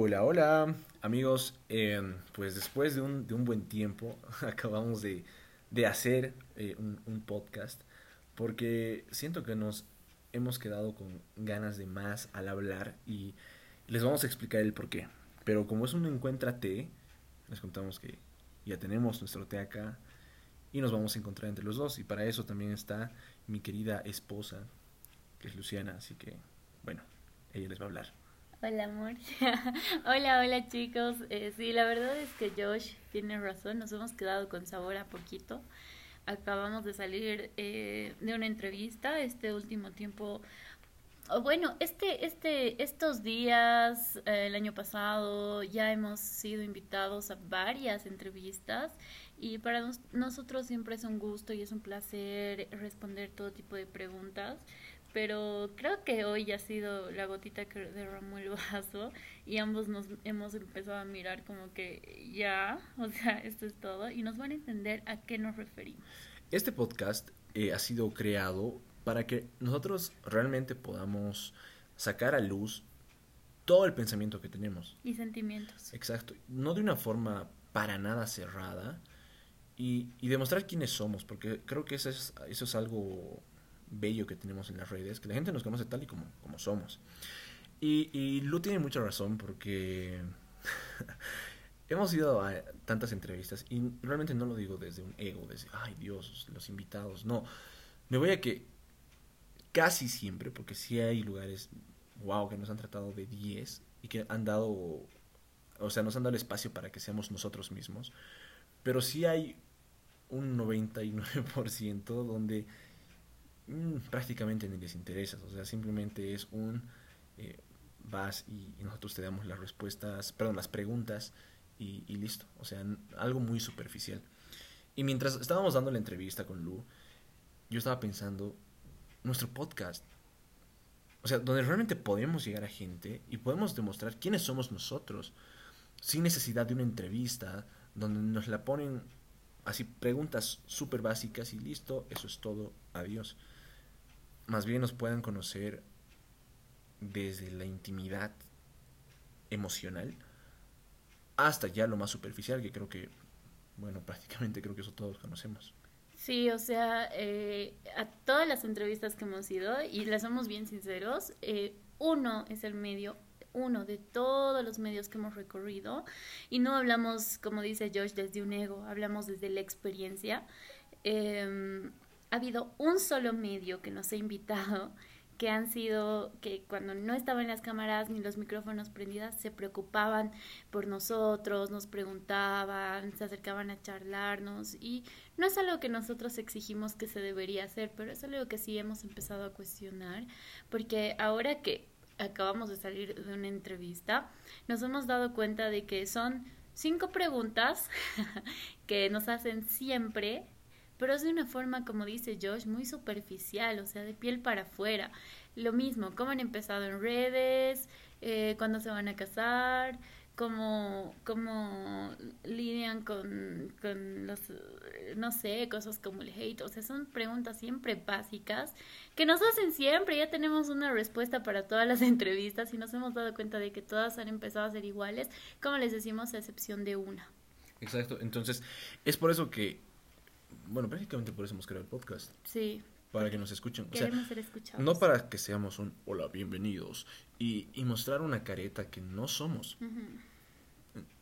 Hola, hola, amigos. Eh, pues después de un, de un, buen tiempo acabamos de, hacer eh, un, podcast porque siento que nos hemos quedado con ganas de más al hablar y les vamos a explicar el por qué. Pero como es un encuentra té, les contamos que ya tenemos nuestro té acá y nos vamos a encontrar entre los dos. Y para eso también está mi querida esposa, que es Luciana. Así que, bueno, ella les va a hablar. Hola, amor. hola, hola, chicos. Eh, sí, la verdad es que Josh tiene razón. Nos hemos quedado con sabor a poquito. Acabamos de salir eh, de una entrevista este último tiempo. Bueno, este, este, estos días, eh, el año pasado, ya hemos sido invitados a varias entrevistas y para nos, nosotros siempre es un gusto y es un placer responder todo tipo de preguntas pero creo que hoy ha sido la gotita que derramó el vaso y ambos nos hemos empezado a mirar como que ya, o sea, esto es todo y nos van a entender a qué nos referimos. Este podcast eh, ha sido creado para que nosotros realmente podamos sacar a luz todo el pensamiento que tenemos. Y sentimientos. Exacto. No de una forma para nada cerrada y, y demostrar quiénes somos, porque creo que eso es, eso es algo bello que tenemos en las redes, que la gente nos conoce tal y como, como somos. Y, y Lu tiene mucha razón porque hemos ido a tantas entrevistas y realmente no lo digo desde un ego, desde, ay Dios, los invitados, no. Me voy a que casi siempre, porque sí hay lugares, wow, que nos han tratado de 10 y que han dado, o sea, nos han dado el espacio para que seamos nosotros mismos, pero sí hay un 99% donde Mm, prácticamente ni les interesa. O sea, simplemente es un eh, vas y, nosotros te damos las respuestas, perdón, las preguntas y, listo. O sea, algo muy superficial. Y mientras estábamos dando la entrevista con Lu, yo estaba pensando, nuestro podcast, o sea, donde realmente podemos llegar a gente y podemos demostrar quiénes somos nosotros, sin necesidad de una entrevista, donde nos la ponen así preguntas súper básicas y listo, eso es todo, adiós más bien nos puedan conocer desde la intimidad emocional hasta ya lo más superficial, que creo que, bueno, prácticamente creo que eso todos conocemos. Sí, o sea, eh, a todas las entrevistas que hemos ido, y las somos bien sinceros, eh, uno es el medio, uno de todos los medios que hemos recorrido, y no hablamos, como dice Josh, desde un ego, hablamos desde la experiencia. Eh, ha habido un solo medio que nos ha invitado que han sido que cuando no estaban las cámaras ni los micrófonos prendidas se preocupaban por nosotros, nos preguntaban, se acercaban a charlarnos y no es algo que nosotros exigimos que se debería hacer, pero es algo que sí hemos empezado a cuestionar porque ahora que acabamos de salir de una entrevista nos hemos dado cuenta de que son cinco preguntas que nos hacen siempre pero es de una forma, como dice Josh, muy superficial, o sea, de piel para afuera. Lo mismo, cómo han empezado en redes, eh, cuándo se van a casar, cómo, cómo lidian con, con los, no sé, cosas como el hate. O sea, son preguntas siempre básicas que nos hacen siempre. Ya tenemos una respuesta para todas las entrevistas y nos hemos dado cuenta de que todas han empezado a ser iguales, como les decimos, a excepción de una. Exacto, entonces es por eso que bueno, prácticamente por eso hemos creado el podcast. Sí. Para que nos escuchen. Queremos ser escuchados. No para que seamos un hola, bienvenidos. Y, y mostrar una careta que no somos.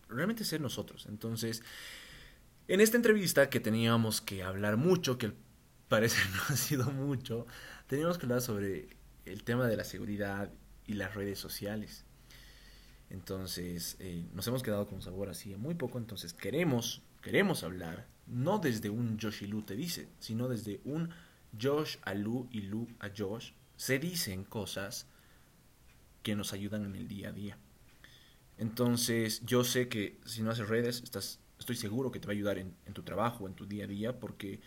Realmente ser nosotros. Entonces, en esta entrevista que teníamos que hablar mucho, que parece no ha sido mucho, teníamos que hablar sobre el tema de la seguridad y las redes sociales. Entonces, eh, nos hemos quedado con sabor así muy poco. Entonces, queremos, queremos hablar no desde un Josh y Lu te dice, sino desde un Josh a Lu y Lu a Josh, se dicen cosas que nos ayudan en el día a día. Entonces, yo sé que si no haces redes, estás, estoy seguro que te va a ayudar en, tu trabajo, en tu día a día, porque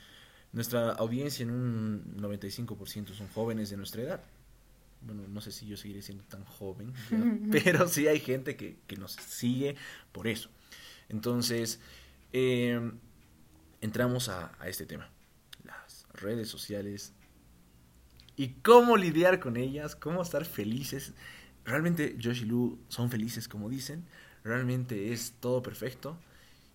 nuestra audiencia en un 95% son jóvenes de nuestra edad. Bueno, no sé si yo seguiré siendo tan joven, pero sí hay gente que, que nos sigue por eso. Entonces, eh, entramos a, este tema. Las redes sociales y cómo lidiar con ellas, cómo estar felices realmente Josh y Lu son felices como dicen, realmente es todo perfecto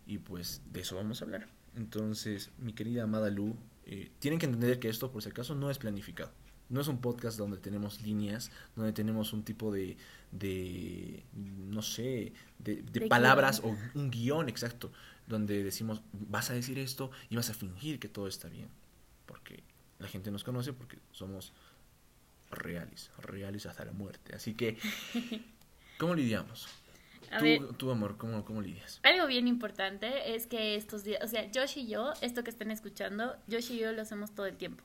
y pues de eso vamos a hablar. Entonces, mi querida amada Lu, eh, tienen que entender que esto por si acaso no es planificado. No es un podcast donde tenemos líneas, donde tenemos un tipo de, de no sé, de, palabras o un guion exacto, donde decimos, vas a decir esto y vas a fingir que todo está bien. Porque la gente nos conoce porque somos reales, reales hasta la muerte. Así que, ¿cómo lidiamos? tú, amor, ¿cómo, ¿cómo lidias? Algo bien importante es que estos días, o sea, Josh y yo, esto que están escuchando, Josh y yo lo hacemos todo el tiempo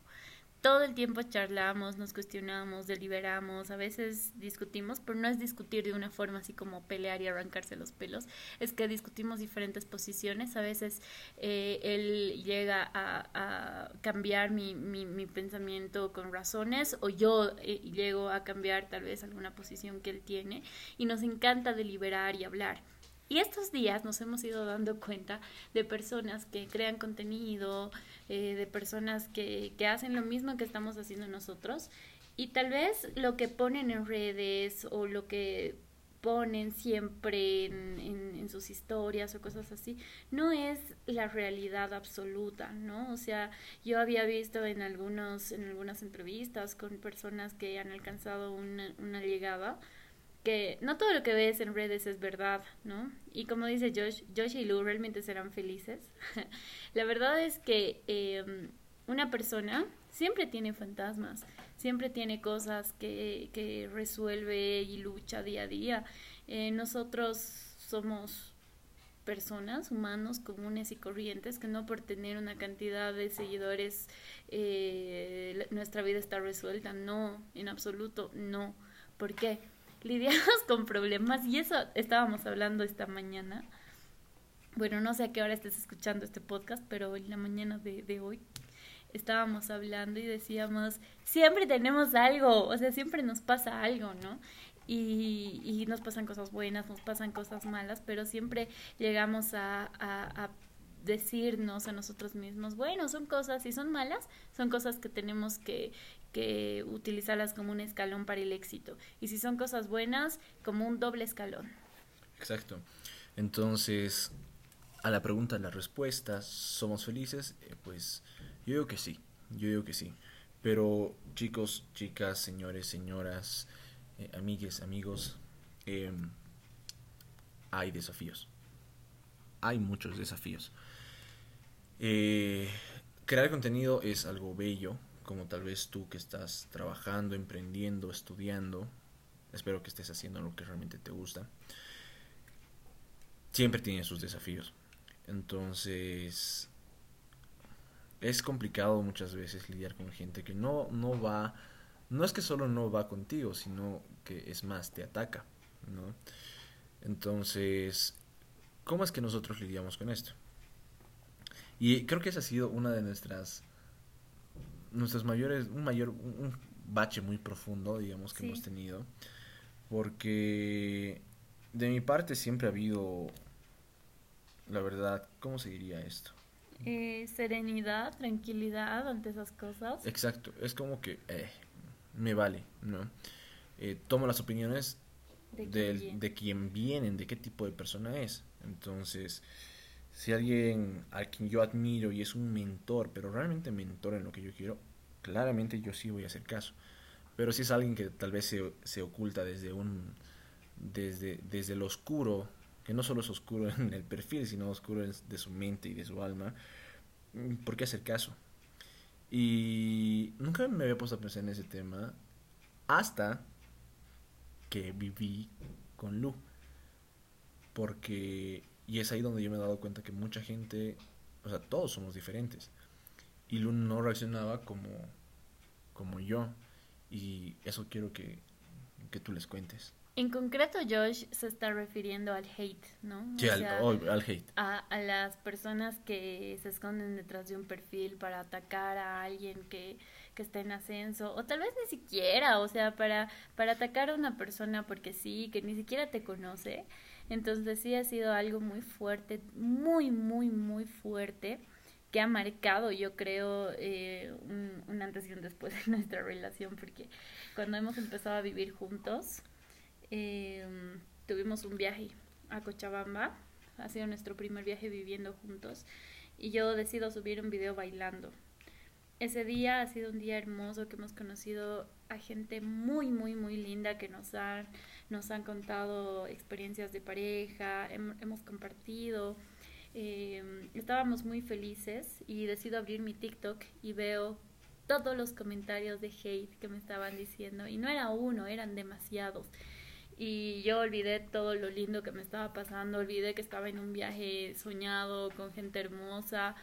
todo el tiempo charlamos, nos cuestionamos, deliberamos, a veces discutimos, pero no es discutir de una forma así como pelear y arrancarse los pelos, es que discutimos diferentes posiciones, a veces eh, él llega a, cambiar mi, mi, mi, pensamiento con razones o yo eh, llego a cambiar tal vez alguna posición que él tiene y nos encanta deliberar y hablar. Y estos días nos hemos ido dando cuenta de personas que crean contenido, eh, de personas que, que hacen lo mismo que estamos haciendo nosotros. Y tal vez lo que ponen en redes o lo que ponen siempre en, en, sus historias o cosas así, no es la realidad absoluta, ¿no? O sea, yo había visto en algunos, en algunas entrevistas con personas que han alcanzado una, una llegada, que no todo lo que ves en redes es verdad, ¿no? Y como dice Josh, Josh y Lou realmente serán felices. la verdad es que em, una persona siempre tiene fantasmas, siempre tiene cosas que, que resuelve y lucha día a día. Eh, nosotros somos personas, humanos comunes y corrientes, que no por tener una cantidad de seguidores eh, nuestra vida está resuelta. No, en absoluto, no. ¿Por qué? Lidiamos con problemas y eso estábamos hablando esta mañana. Bueno, no sé a qué hora estés escuchando este podcast, pero en la mañana de, de hoy estábamos hablando y decíamos, siempre tenemos algo, o sea, siempre nos pasa algo, ¿no? Y, y nos pasan cosas buenas, nos pasan cosas malas, pero siempre llegamos a, decirnos a nosotros mismos, bueno, son cosas, si son malas, son cosas que tenemos que, que utilizarlas como un escalón para el éxito. Y si son cosas buenas, como un doble escalón. Exacto. Entonces, a la pregunta, la respuesta, ¿somos felices? Eh, pues yo digo que sí, yo digo que sí. Pero chicos, chicas, señores, señoras, eh, amigues, amigos, em, hay desafíos. Hay muchos desafíos. Eh, crear contenido es algo bello, como tal vez tú que estás trabajando, emprendiendo, estudiando, espero que estés haciendo lo que realmente te gusta, siempre tiene sus desafíos. Entonces, es complicado muchas veces lidiar con gente que no, no va, no es que solo no va contigo, sino que es más, te ataca, ¿no? Entonces, ¿cómo es que nosotros lidiamos con esto? Y creo que esa ha sido una de nuestras nuestros mayores, un mayor, un bache muy profundo, digamos, que hemos tenido. Porque de mi parte siempre ha habido, la verdad, ¿cómo se diría esto? Eh, serenidad, tranquilidad ante esas cosas. Exacto, es como que eh, me vale, ¿no? Eh, tomo las opiniones de, de quien vienen, de qué tipo de persona es. Entonces, si alguien a quien yo admiro y es un mentor, pero realmente mentor en lo que yo quiero, claramente yo sí voy a hacer caso. Pero si es alguien que tal vez se, se oculta desde un desde, desde lo oscuro, que no solo es oscuro en el perfil, sino oscuro de su mente y de su alma, ¿por qué hacer caso? Y nunca me había puesto a pensar en ese tema hasta que viví con Lu. Porque y es ahí donde yo me he dado cuenta que mucha gente, o sea, todos somos diferentes. Y Luna no reaccionaba como, como yo. Y eso quiero que, que tú les cuentes. En concreto, Josh se está refiriendo al hate, ¿no? Sí, al, al, hate. A, a, las personas que se esconden detrás de un perfil para atacar a alguien que, que está en ascenso, o tal vez ni siquiera, o sea, para, para atacar a una persona porque sí, que ni siquiera te conoce. Entonces sí ha sido algo muy fuerte, muy, muy, muy fuerte, que ha marcado, yo creo, eh, un, antes y un después de nuestra relación, porque cuando hemos empezado a vivir juntos, em, tuvimos un viaje a Cochabamba, ha sido nuestro primer viaje viviendo juntos, y yo decido subir un video bailando. Ese día ha sido un día hermoso que hemos conocido a gente muy, muy, muy linda que nos han, nos han contado experiencias de pareja, hemos compartido, em, estábamos muy felices y decido abrir mi TikTok y veo todos los comentarios de hate que me estaban diciendo y no era uno, eran demasiados. Y yo olvidé todo lo lindo que me estaba pasando, olvidé que estaba en un viaje soñado con gente hermosa,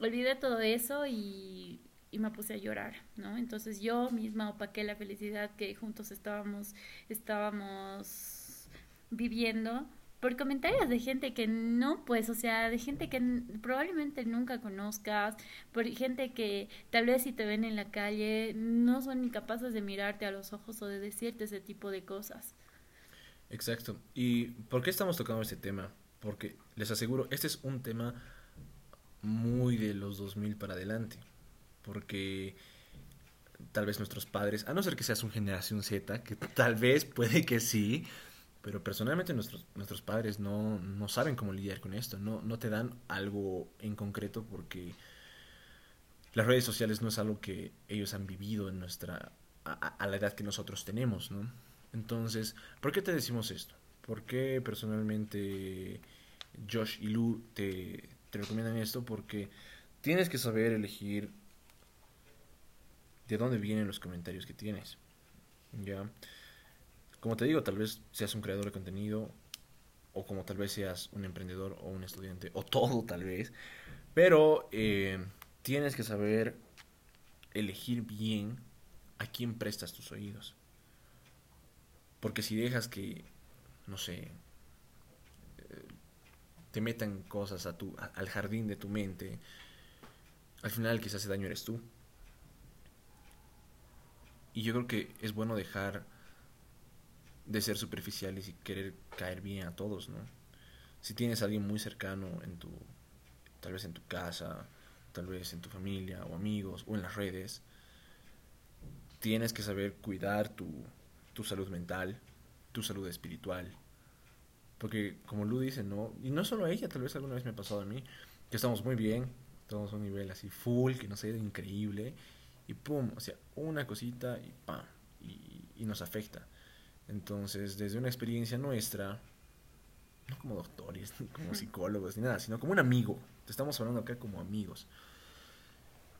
olvidé todo eso y, me puse a llorar, ¿no? Entonces yo misma opaqué la felicidad que juntos estábamos, estábamos viviendo por comentarios de gente que no, pues, o sea, de gente que probablemente nunca conozcas, por gente que tal vez si te ven en la calle no son incapaces de mirarte a los ojos o de decirte ese tipo de cosas. Exacto. ¿Y por qué estamos tocando este tema? Porque les aseguro, este es un tema muy de los 2000 para adelante. Porque tal vez nuestros padres, a no ser que seas un generación Z, que tal vez puede que sí, pero personalmente nuestros, nuestros padres no, no saben cómo lidiar con esto, no, no te dan algo en concreto porque las redes sociales no es algo que ellos han vivido en nuestra, a, a la edad que nosotros tenemos, ¿no? Entonces, ¿por qué te decimos esto? ¿Por qué personalmente Josh y Lu te, te recomiendan esto? Porque tienes que saber elegir de dónde vienen los comentarios que tienes. ¿Ya? Como te digo, tal vez seas un creador de contenido, o como tal vez seas un emprendedor o un estudiante, o todo tal vez, pero eh, tienes que saber elegir bien a quién prestas tus oídos. Porque si dejas que, no sé, eh, te metan cosas a tu, al jardín de tu mente, al final el se hace daño eres tú. Y yo creo que es bueno dejar de ser superficiales y querer caer bien a todos, ¿no? Si tienes a alguien muy cercano en tu, tal vez en tu casa, tal vez en tu familia o amigos o en las redes, tienes que saber cuidar tu, tu salud mental, tu salud espiritual. Porque como Lu dice, ¿no? Y no solo a ella, tal vez alguna vez me ha pasado a mí, que estamos muy bien, estamos a un nivel así full, que no sé, increíble, y pum, o sea, una cosita y pam, y, y nos afecta. Entonces, desde una experiencia nuestra, no como doctores, ni como psicólogos, ni nada, sino como un amigo, te estamos hablando acá como amigos,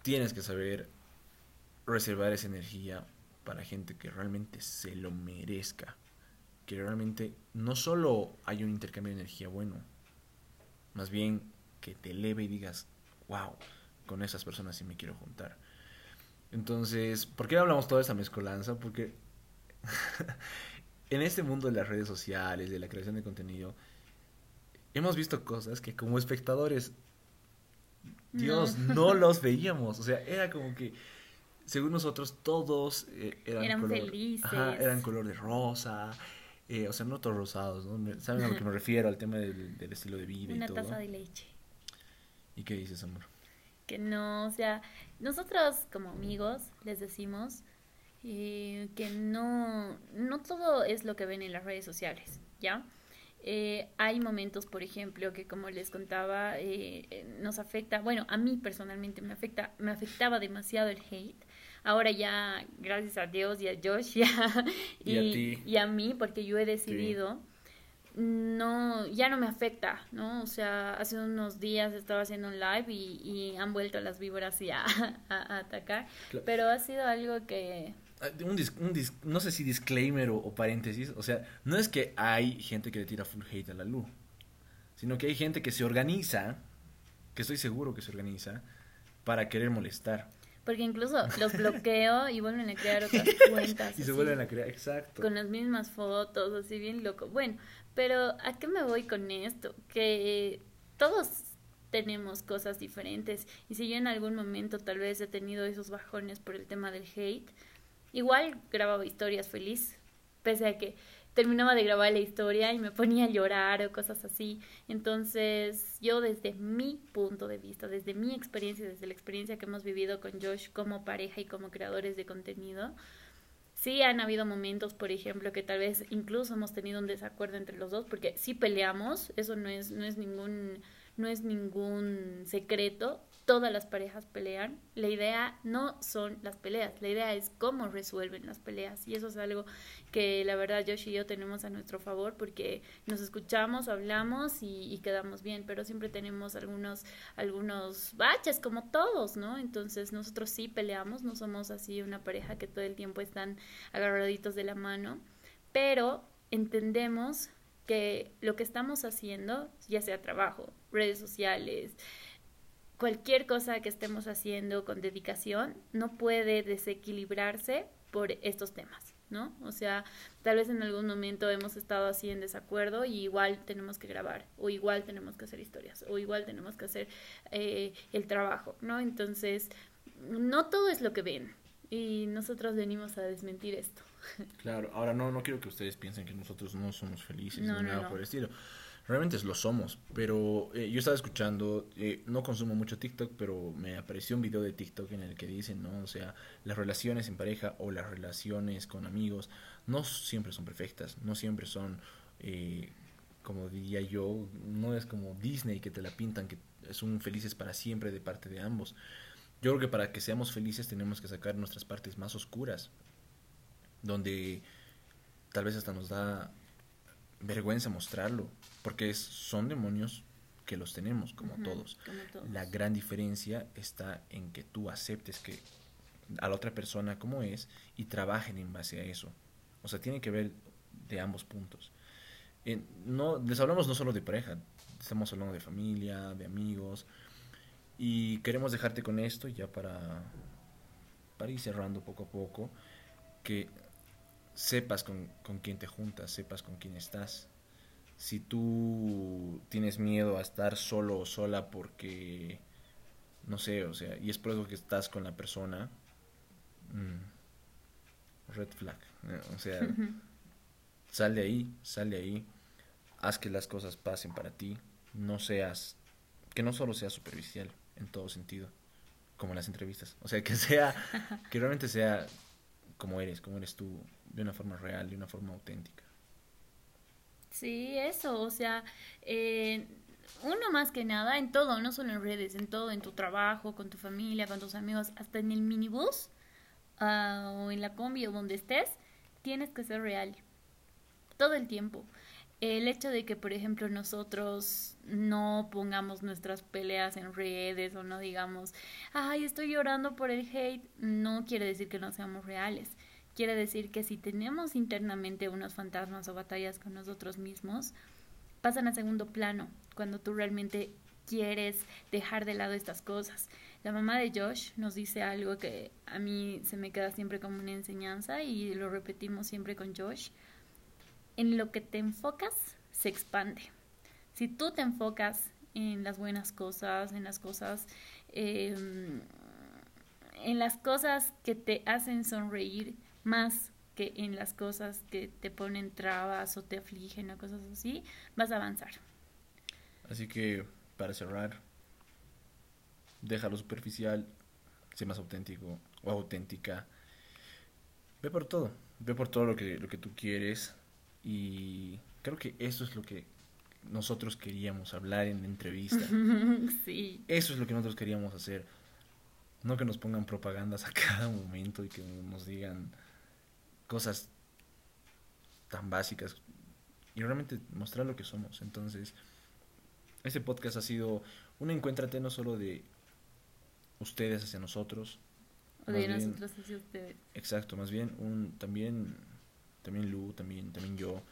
tienes que saber reservar esa energía para gente que realmente se lo merezca. Que realmente no solo hay un intercambio de energía bueno, más bien que te eleve y digas, wow, con esas personas sí me quiero juntar. Entonces, ¿por qué hablamos toda esta mezcolanza? Porque en este mundo de las redes sociales, de la creación de contenido, hemos visto cosas que como espectadores, Dios, no los veíamos. O sea, era como que según nosotros, todos eh, eran, color, felices. eran color de rosa. Eh, o sea, no todos rosados, ¿no? ¿Saben a lo que me refiero? Al tema del, estilo de vida Una y todo. taza de leche. ¿Y qué dices, amor? Que no, o sea, nosotros como amigos les decimos eh, que no, no todo es lo que ven en las redes sociales, ¿ya? hay momentos, por ejemplo, que como les contaba, nos afecta, bueno, a mí personalmente me afecta, me afectaba demasiado el hate, ahora ya, gracias a Dios y a Josh y, a, mí, porque yo he decidido, no, ya no me afecta, ¿no? O sea, hace unos días estaba haciendo un live y, han vuelto las víboras ya a, atacar, pero ha sido algo que... Ah, un, no sé si disclaimer o, paréntesis, o sea, no es que hay gente que le tira full hate a la luz, sino que hay gente que se organiza, que estoy seguro que se organiza, para querer molestar. Porque incluso los bloqueo y vuelven a crear otras cuentas. y se vuelven a crear, exacto. Con las mismas fotos, así bien loco. Bueno, pero ¿a qué me voy con esto? Que todos tenemos cosas diferentes. Y si yo en algún momento tal vez he tenido esos bajones por el tema del hate, igual grababa historias feliz. Pese a que terminaba de grabar la historia y me ponía a llorar o cosas así. Entonces, yo desde mi punto de vista, desde mi experiencia, desde la experiencia que hemos vivido con Josh como pareja y como creadores de contenido, Sí han habido momentos, por ejemplo, que tal vez incluso hemos tenido un desacuerdo entre los dos, porque sí peleamos, eso no es, no es ningún, no es ningún secreto, todas las parejas pelean. La idea no son las peleas, la idea es cómo resuelven las peleas. Y eso es algo que la verdad Josh y yo tenemos a nuestro favor porque nos escuchamos, hablamos y, quedamos bien, pero siempre tenemos algunos, algunos baches como todos, ¿no? Entonces nosotros sí peleamos, no somos así una pareja que todo el tiempo están agarraditos de la mano, pero entendemos que lo que estamos haciendo, ya sea trabajo, redes sociales, cualquier cosa que estemos haciendo con dedicación no puede desequilibrarse por estos temas, ¿no? O sea, tal vez en algún momento hemos estado así en desacuerdo y igual tenemos que grabar, o igual tenemos que hacer historias, o igual tenemos que hacer eh, el trabajo, ¿no? Entonces, no todo es lo que ven. Y nosotros venimos a desmentir esto. Claro, ahora no, no quiero que ustedes piensen que nosotros no somos felices no, ni nada por el estilo realmente lo somos, pero eh, yo estaba escuchando, eh, no consumo mucho TikTok, pero me apareció un video de TikTok en el que dicen, ¿no? O sea, las relaciones en pareja o las relaciones con amigos no siempre son perfectas, no siempre son, eh, como diría yo, no es como Disney que te la pintan, que son felices para siempre de parte de ambos. Yo creo que para que seamos felices tenemos que sacar nuestras partes más oscuras, donde tal vez hasta nos da vergüenza mostrarlo, porque son demonios que los tenemos, como, todos. La gran diferencia está en que tú aceptes que a la otra persona como es y trabajen en base a eso. O sea, tiene que ver de ambos puntos. no, les hablamos no solo de pareja, estamos hablando de familia, de amigos. Y queremos dejarte con esto ya para, para ir cerrando poco a poco, que sepas con, con quién te juntas, sepas con quién estás. Si tú tienes miedo a estar solo o sola porque, no sé, o sea, y es por eso que estás con la persona, mm, red flag. O sea, sal de ahí, sal de ahí, haz que las cosas pasen para ti, no seas, que no solo seas superficial en todo sentido, como en las entrevistas, o sea, que sea, que realmente sea como eres, como eres tú, de una forma real, de una forma auténtica. Sí, eso, o sea, eh, uno más que nada en todo, no solo en redes, en todo, en tu trabajo, con tu familia, con tus amigos, hasta en el minibús uh, o en la combi o donde estés, tienes que ser real. Todo el tiempo. El hecho de que, por ejemplo, nosotros no pongamos nuestras peleas en redes o no digamos, ay, estoy llorando por el hate, no quiere decir que no seamos reales Quiere decir que si tenemos internamente unos fantasmas o batallas con nosotros mismos, pasan a segundo plano cuando tú realmente quieres dejar de lado estas cosas. La mamá de Josh nos dice algo que a mí se me queda siempre como una enseñanza y lo repetimos siempre con Josh. En lo que te enfocas, se expande. Si tú te enfocas en las buenas cosas, en las cosas, em, en las cosas que te hacen sonreír, más que en las cosas que te ponen trabas o te afligen o cosas así, vas a avanzar. Así que, para cerrar, déjalo superficial, sé más auténtico o auténtica. Ve por todo, ve por todo lo que, lo que tú quieres y creo que eso es lo que nosotros queríamos hablar en la entrevista. sí. Eso es lo que nosotros queríamos hacer. No que nos pongan propagandas a cada momento y que nos digan cosas tan básicas y realmente mostrar lo que somos. Entonces, este podcast ha sido un encuéntrate no solo de ustedes hacia nosotros, o de nosotros hacia ustedes. Exacto, más bien un también también Lu, también también yo,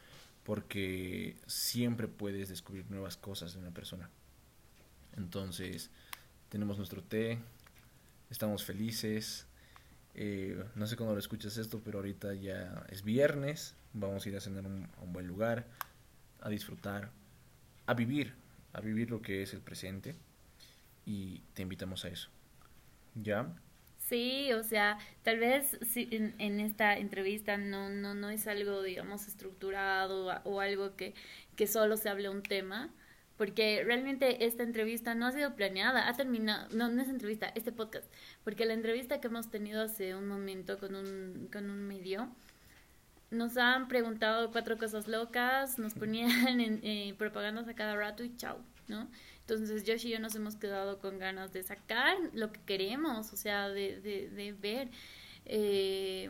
porque siempre puedes descubrir nuevas cosas de una persona. Entonces, tenemos nuestro té, estamos felices, eh, no sé cuándo lo escuchas esto, pero ahorita ya es viernes. Vamos a ir a cenar a un buen lugar, a disfrutar, a vivir, a vivir lo que es el presente. Y te invitamos a eso. ¿Ya? Sí, o sea, tal vez si en, esta entrevista no, no, no es algo, digamos, estructurado o algo que, que solo se hable un tema, porque realmente esta entrevista no ha sido planeada, ha terminado, no, no es entrevista, este podcast, porque la entrevista que hemos tenido hace un momento con un, con un medio, nos han preguntado cuatro cosas locas, nos ponían en eh, propagandas a cada rato y chao, ¿no? Entonces Josh y yo nos hemos quedado con ganas de sacar lo que queremos, o sea, de, de, de ver. Eh,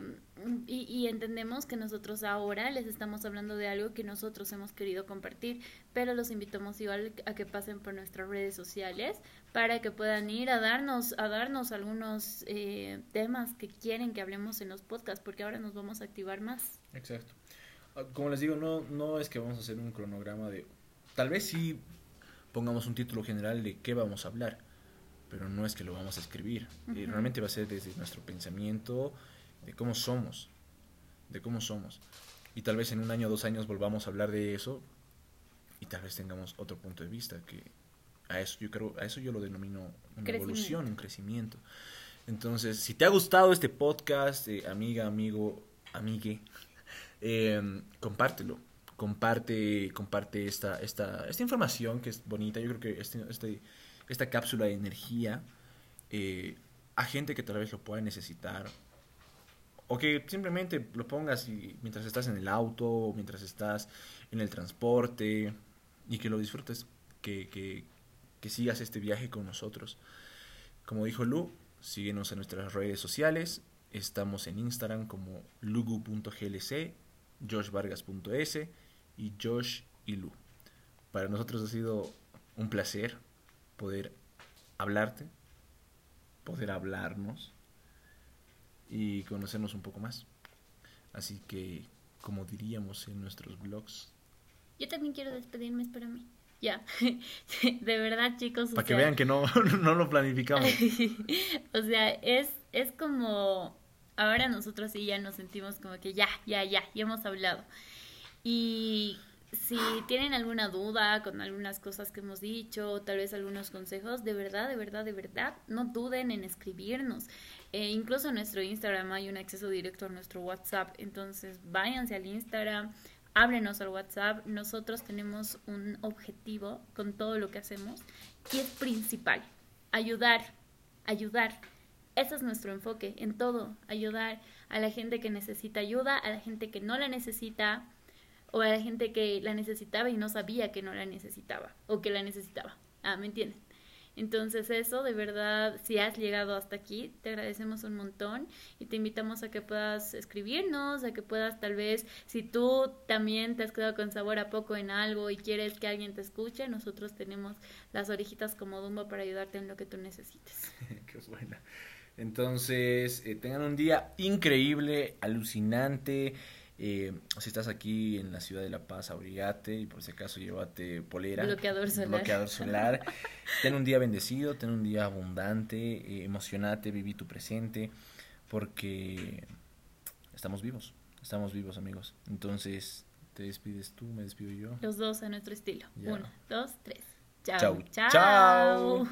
y, entendemos que nosotros ahora les estamos hablando de algo que nosotros hemos querido compartir, pero los invitamos igual a que pasen por nuestras redes sociales para que puedan ir a darnos, a darnos algunos eh, temas que quieren que hablemos en los podcasts, porque ahora nos vamos a activar más. Exacto. Ah, como les digo, no, no es que vamos a hacer un cronograma de... Tal vez sí pongamos un título general de qué vamos a hablar pero no es que lo vamos a escribir. y realmente va a ser desde nuestro pensamiento, de cómo somos, de cómo somos. Y tal vez en un año o dos años volvamos a hablar de eso y tal vez tengamos otro punto de vista que a eso yo creo, a eso yo lo denomino una evolución, un crecimiento. Entonces, si te ha gustado este podcast, eh, amiga, amigo, amigue, em, compártelo. Comparte, comparte esta, esta, esta información que es bonita. Yo creo que este, este esta cápsula de energía eh, a gente que tal vez lo pueda necesitar. O que simplemente lo pongas y, mientras estás en el auto, mientras estás en el transporte y que lo disfrutes, que, que, sigas este viaje con nosotros. Como dijo Lu, síguenos en nuestras redes sociales. Estamos en Instagram como lugu.glc, joshvargas.s y Josh y Lu. Para nosotros ha sido un placer poder hablarte, poder hablarnos y conocernos un poco más. Así que, como diríamos en nuestros blogs. Yo también quiero despedirme, espérame. Ya, de verdad chicos. Para que vean que no, no lo planificamos. o sea, es, es como, ahora nosotros sí ya nos sentimos como que ya, ya, ya, ya hemos hablado. Y si tienen alguna duda con algunas cosas que hemos dicho, tal vez algunos consejos, de verdad, de verdad, de verdad, no duden en escribirnos. Eh, incluso en nuestro Instagram hay un acceso directo a nuestro WhatsApp, entonces váyanse al Instagram, ábrenos al WhatsApp. Nosotros tenemos un objetivo con todo lo que hacemos y es principal, ayudar, ayudar. Ese es nuestro enfoque en todo, ayudar a la gente que necesita ayuda, a la gente que no la necesita, o a la gente que la necesitaba y no sabía que no la necesitaba o que la necesitaba. Ah, ¿me entienden? Entonces eso, de verdad, si has llegado hasta aquí, te agradecemos un montón y te invitamos a que puedas escribirnos, a que puedas tal vez, si tú también te has quedado con sabor a poco en algo y quieres que alguien te escuche, nosotros tenemos las orejitas como Dumbo para ayudarte en lo que tú necesites. Qué buena. Entonces, eh, tengan un día increíble, alucinante. Eh, si estás aquí en la ciudad de La Paz, abrigate y por si acaso llévate polera. Bloqueador solar. Bloqueador solar. ten un día bendecido, ten un día abundante, eh, emocionate, viví tu presente, porque estamos vivos, estamos vivos amigos. Entonces, te despides tú, me despido yo. Los dos a nuestro estilo. Uno, dos, tres. chao. chao.